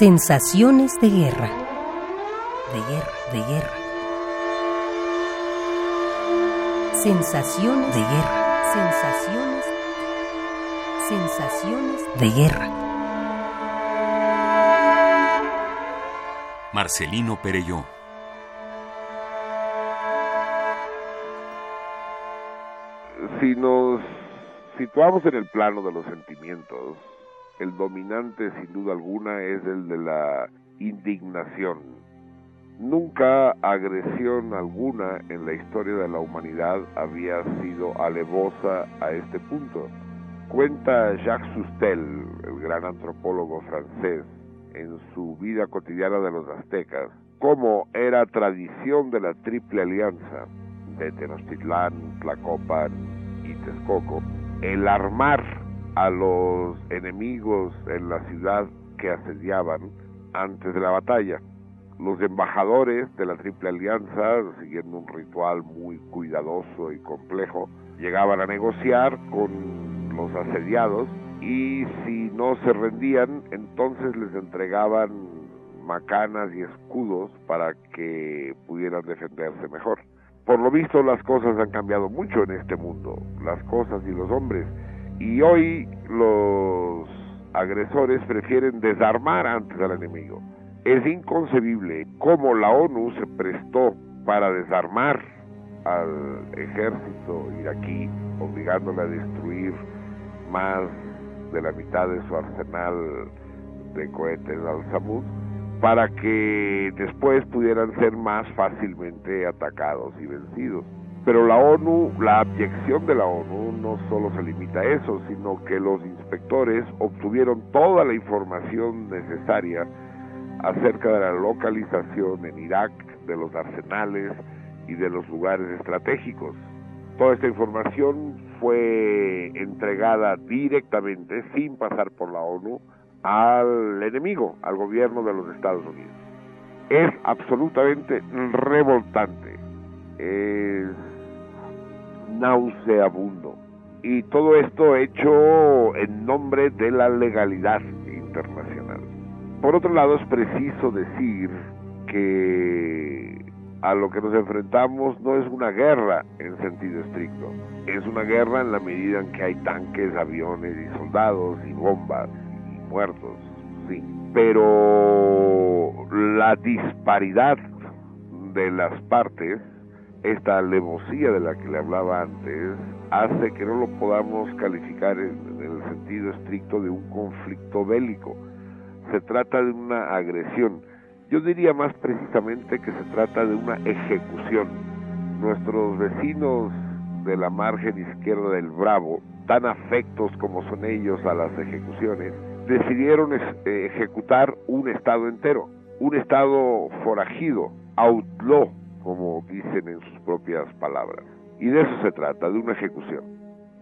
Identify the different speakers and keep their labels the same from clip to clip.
Speaker 1: Sensaciones de guerra. De guerra, de guerra. Sensaciones de guerra. Sensaciones. Sensaciones de guerra.
Speaker 2: Marcelino Pereyó.
Speaker 3: Si nos situamos en el plano de los sentimientos, el dominante sin duda alguna es el de la indignación. Nunca agresión alguna en la historia de la humanidad había sido alevosa a este punto. Cuenta Jacques Sustel, el gran antropólogo francés, en su vida cotidiana de los aztecas, cómo era tradición de la Triple Alianza de Tenochtitlán, Tlacopan y Texcoco el armar a los enemigos en la ciudad que asediaban antes de la batalla. Los embajadores de la Triple Alianza, siguiendo un ritual muy cuidadoso y complejo, llegaban a negociar con los asediados y si no se rendían, entonces les entregaban macanas y escudos para que pudieran defenderse mejor. Por lo visto las cosas han cambiado mucho en este mundo, las cosas y los hombres, y hoy los agresores prefieren desarmar antes al enemigo. Es inconcebible cómo la ONU se prestó para desarmar al ejército iraquí, obligándole a destruir más de la mitad de su arsenal de cohetes al-Samud, para que después pudieran ser más fácilmente atacados y vencidos. Pero la ONU, la abyección de la ONU no solo se limita a eso, sino que los inspectores obtuvieron toda la información necesaria acerca de la localización en Irak de los arsenales y de los lugares estratégicos. Toda esta información fue entregada directamente, sin pasar por la ONU, al enemigo, al gobierno de los Estados Unidos. Es absolutamente revoltante, es nauseabundo. Y todo esto hecho en nombre de la legalidad internacional. Por otro lado, es preciso decir que a lo que nos enfrentamos no es una guerra en sentido estricto. Es una guerra en la medida en que hay tanques, aviones y soldados y bombas y muertos, sí. Pero la disparidad de las partes esta alevosía de la que le hablaba antes hace que no lo podamos calificar en, el sentido estricto de un conflicto bélico. Se trata de una agresión. Yo diría más precisamente que se trata de una ejecución. Nuestros vecinos de la margen izquierda del Bravo, tan afectos como son ellos a las ejecuciones, decidieron ejecutar un estado entero, un estado forajido, outlaw, como dicen en sus propias palabras. Y de eso se trata, de una ejecución.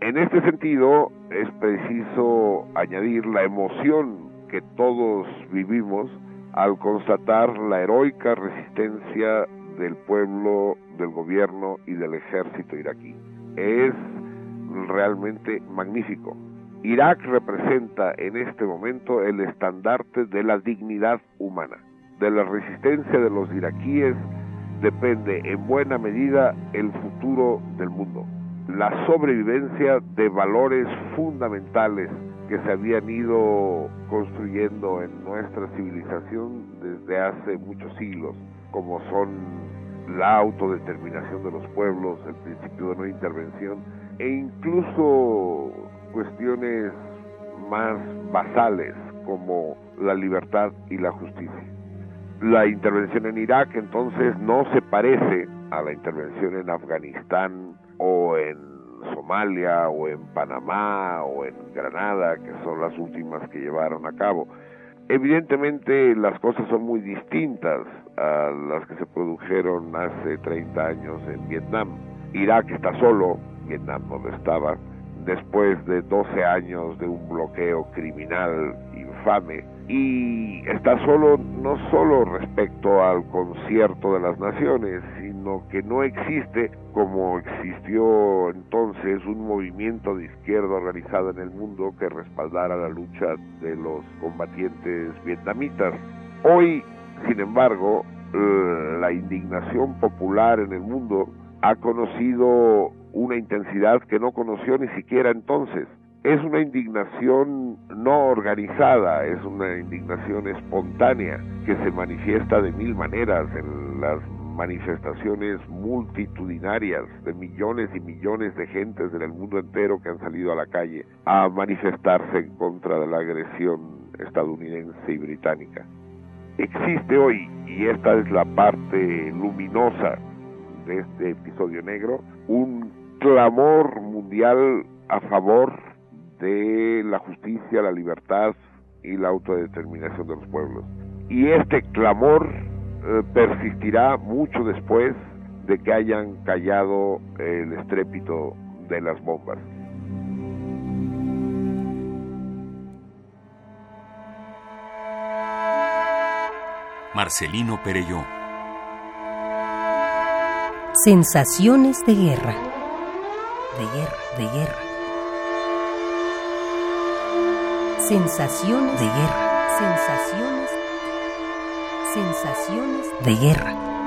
Speaker 3: En este sentido, es preciso añadir la emoción que todos vivimos al constatar la heroica resistencia del pueblo, del gobierno y del ejército iraquí. Es realmente magnífico. Irak representa en este momento el estandarte de la dignidad humana, de la resistencia de los iraquíes depende en buena medida el futuro del mundo, la sobrevivencia de valores fundamentales que se habían ido construyendo en nuestra civilización desde hace muchos siglos, como son la autodeterminación de los pueblos, el principio de no intervención e incluso cuestiones más basales como la libertad y la justicia. La intervención en Irak entonces no se parece a la intervención en Afganistán o en Somalia o en Panamá o en Granada, que son las últimas que llevaron a cabo. Evidentemente las cosas son muy distintas a las que se produjeron hace 30 años en Vietnam. Irak está solo, Vietnam no lo estaba, después de 12 años de un bloqueo criminal y está solo no solo respecto al concierto de las naciones, sino que no existe como existió entonces un movimiento de izquierda organizado en el mundo que respaldara la lucha de los combatientes vietnamitas. Hoy, sin embargo, la indignación popular en el mundo ha conocido una intensidad que no conoció ni siquiera entonces es una indignación no organizada, es una indignación espontánea que se manifiesta de mil maneras en las manifestaciones multitudinarias de millones y millones de gentes del mundo entero que han salido a la calle a manifestarse en contra de la agresión estadounidense y británica. Existe hoy, y esta es la parte luminosa de este episodio negro, un clamor mundial a favor de la justicia, la libertad y la autodeterminación de los pueblos. Y este clamor eh, persistirá mucho después de que hayan callado el estrépito de las bombas.
Speaker 2: Marcelino Perelló.
Speaker 1: Sensaciones de guerra. De guerra, de guerra. Sensaciones de guerra. Sensaciones. Sensaciones de guerra.